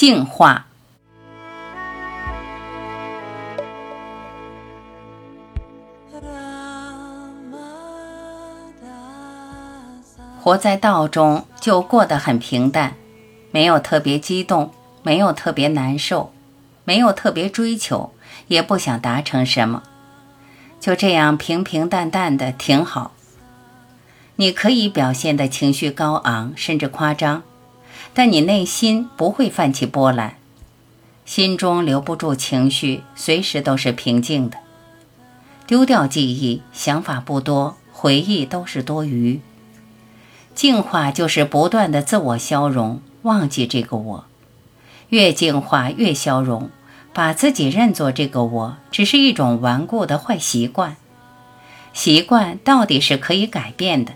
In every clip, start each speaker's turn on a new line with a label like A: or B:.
A: 净化。活在道中，就过得很平淡，没有特别激动，没有特别难受，没有特别追求，也不想达成什么，就这样平平淡淡的挺好。你可以表现的情绪高昂，甚至夸张，但你内心不会泛起波澜，心中留不住情绪，随时都是平静的。丢掉记忆，想法不多，回忆都是多余。净化就是不断的自我消融，忘记这个我，越净化越消融，把自己认作这个我，只是一种顽固的坏习惯。习惯到底是可以改变的。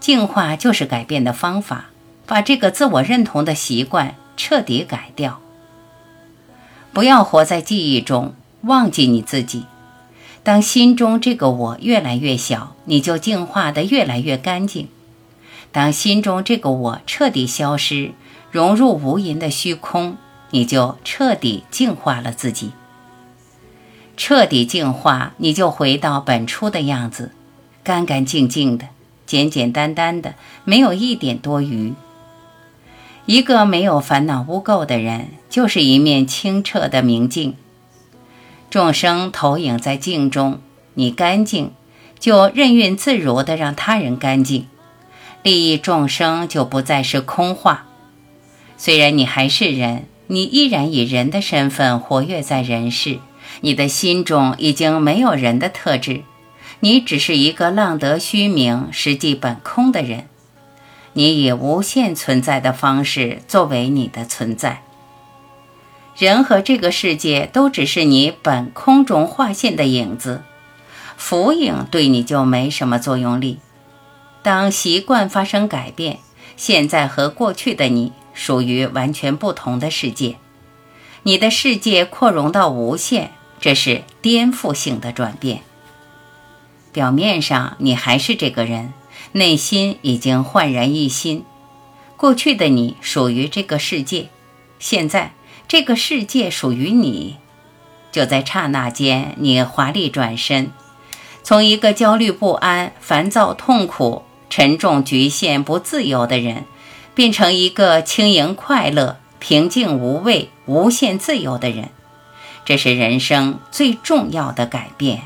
A: 净化就是改变的方法，把这个自我认同的习惯彻底改掉。不要活在记忆中，忘记你自己。当心中这个我越来越小，你就净化的越来越干净。当心中这个我彻底消失，融入无垠的虚空，你就彻底净化了自己。彻底净化，你就回到本初的样子，干干净净的。简简单单的，没有一点多余。一个没有烦恼污垢的人，就是一面清澈的明镜。众生投影在镜中，你干净，就任运自如的让他人干净，利益众生就不再是空话。虽然你还是人，你依然以人的身份活跃在人世，你的心中已经没有人的特质。你只是一个浪得虚名、实际本空的人，你以无限存在的方式作为你的存在。人和这个世界都只是你本空中划线的影子，浮影对你就没什么作用力。当习惯发生改变，现在和过去的你属于完全不同的世界，你的世界扩容到无限，这是颠覆性的转变。表面上你还是这个人，内心已经焕然一新。过去的你属于这个世界，现在这个世界属于你。就在刹那间，你华丽转身，从一个焦虑不安、烦躁痛苦、沉重局限不自由的人，变成一个轻盈快乐、平静无畏、无限自由的人。这是人生最重要的改变。